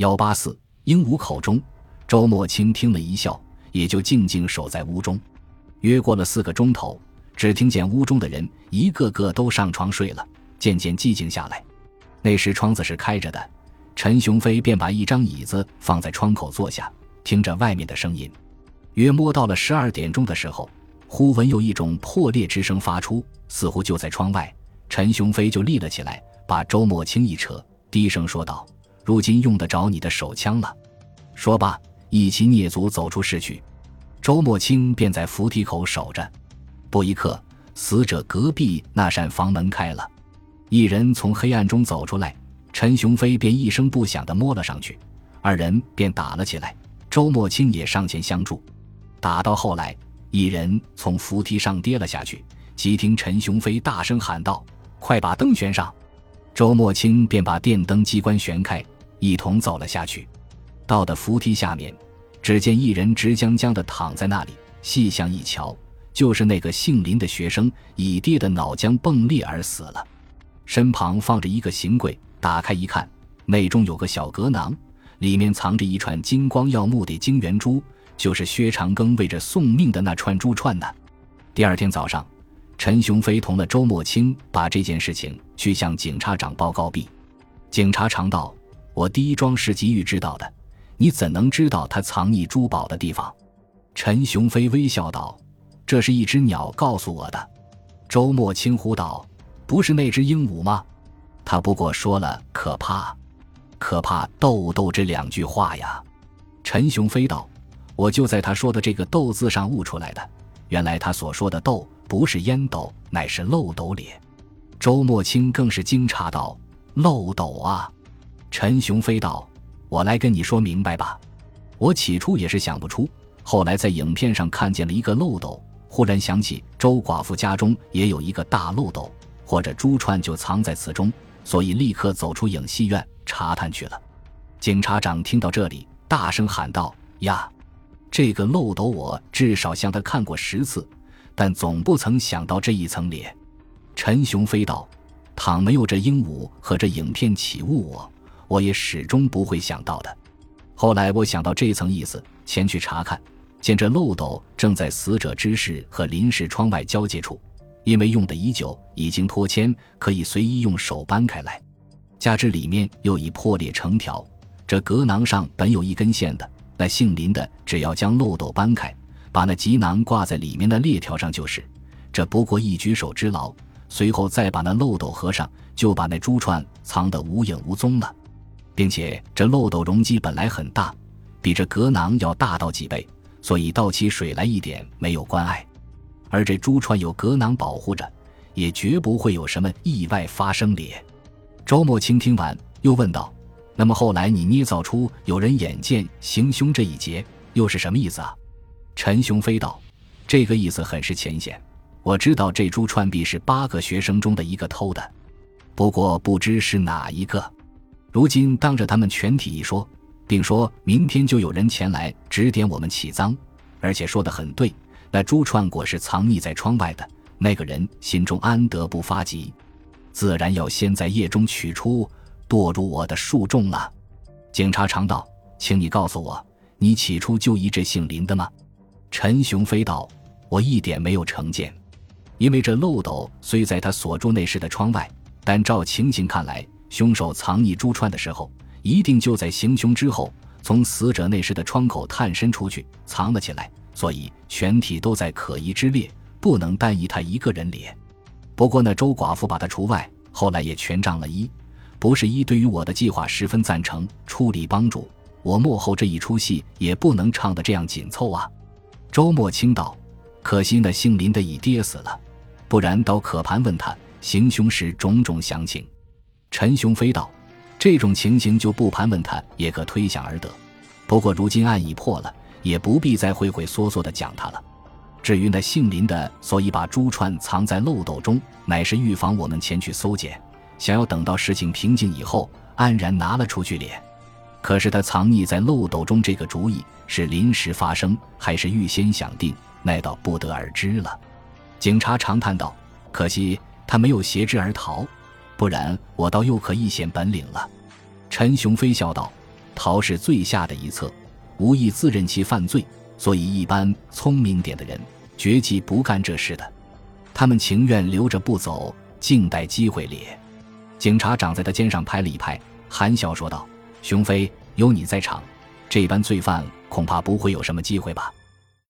幺八四鹦鹉口中，周墨清听了一笑，也就静静守在屋中。约过了四个钟头，只听见屋中的人一个个都上床睡了，渐渐寂静下来。那时窗子是开着的，陈雄飞便把一张椅子放在窗口坐下，听着外面的声音。约摸到了十二点钟的时候，忽闻有一种破裂之声发出，似乎就在窗外。陈雄飞就立了起来，把周墨清一扯，低声说道：“如今用得着你的手枪了。”说罢，一齐蹑足走出市去。周墨清便在扶梯口守着。不一刻，死者隔壁那扇房门开了。一人从黑暗中走出来，陈雄飞便一声不响地摸了上去，二人便打了起来。周墨清也上前相助，打到后来，一人从扶梯上跌了下去。即听陈雄飞大声喊道：“快把灯悬上！”周墨清便把电灯机关旋开，一同走了下去。到的扶梯下面，只见一人直僵僵地躺在那里。细向一瞧，就是那个姓林的学生，已跌得脑浆迸裂而死了。身旁放着一个行柜，打开一看，内中有个小格囊，里面藏着一串金光耀目的金圆珠，就是薛长庚为着送命的那串珠串呢。第二天早上，陈雄飞同了周墨清把这件事情去向警察长报告毕。警察长道：“我第一桩是急于知道的，你怎能知道他藏匿珠宝的地方？”陈雄飞微笑道：“这是一只鸟告诉我的。”周墨清呼道。不是那只鹦鹉吗？他不过说了“可怕，可怕豆豆”这两句话呀。陈雄飞道：“我就在他说的这个‘豆’字上悟出来的。原来他所说的‘豆’不是烟斗，乃是漏斗咧。”周墨清更是惊诧道：“漏斗啊！”陈雄飞道：“我来跟你说明白吧。我起初也是想不出，后来在影片上看见了一个漏斗，忽然想起周寡妇家中也有一个大漏斗。”或者珠串就藏在此中，所以立刻走出影戏院查探去了。警察长听到这里，大声喊道：“呀，这个漏斗我至少向他看过十次，但总不曾想到这一层咧。”陈雄飞道：“倘没有这鹦鹉和这影片起悟我，我也始终不会想到的。后来我想到这层意思，前去查看，见这漏斗正在死者之室和临时窗外交界处。”因为用的已久，已经脱铅，可以随意用手搬开来。加之里面又已破裂成条，这格囊上本有一根线的，那姓林的只要将漏斗搬开，把那吉囊挂在里面的裂条上就是。这不过一举手之劳，随后再把那漏斗合上，就把那珠串藏得无影无踪了。并且这漏斗容积本来很大，比这格囊要大到几倍，所以倒起水来一点没有关碍。而这珠串有格囊保护着，也绝不会有什么意外发生咧。周墨清听完，又问道：“那么后来你捏造出有人眼见行凶这一节，又是什么意思啊？”陈雄飞道：“这个意思很是浅显。我知道这珠串币是八个学生中的一个偷的，不过不知是哪一个。如今当着他们全体一说，并说明天就有人前来指点我们起赃，而且说的很对。”那珠串果是藏匿在窗外的，那个人心中安得不发急？自然要先在夜中取出，堕入我的树中了。警察长道：“请你告诉我，你起初就疑这姓林的吗？”陈雄飞道：“我一点没有成见，因为这漏斗虽在他所住内室的窗外，但照情形看来，凶手藏匿珠串的时候，一定就在行凶之后，从死者内室的窗口探身出去，藏了起来。”所以全体都在可疑之列，不能单疑他一个人咧。不过那周寡妇把他除外，后来也全仗了一，不是一对于我的计划十分赞成，出力帮助我幕后这一出戏也不能唱得这样紧凑啊。周末清道：“可惜那姓林的已跌死了，不然倒可盘问他行凶时种种详情。”陈雄飞道：“这种情形就不盘问他也可推想而得。不过如今案已破了。”也不必再畏畏缩缩的讲他了。至于那姓林的，所以把珠串藏在漏斗中，乃是预防我们前去搜检，想要等到事情平静以后，安然拿了出去咧。可是他藏匿在漏斗中这个主意是临时发生，还是预先想定，那倒不得而知了。警察长叹道：“可惜他没有挟之而逃，不然我倒又可一显本领了。”陈雄飞笑道：“陶是最下的一策，无意自认其犯罪，所以一般聪明点的人绝计不干这事的。他们情愿留着不走，静待机会咧。警察长在他肩上拍了一拍，含笑说道：“雄飞，有你在场，这般罪犯恐怕不会有什么机会吧？”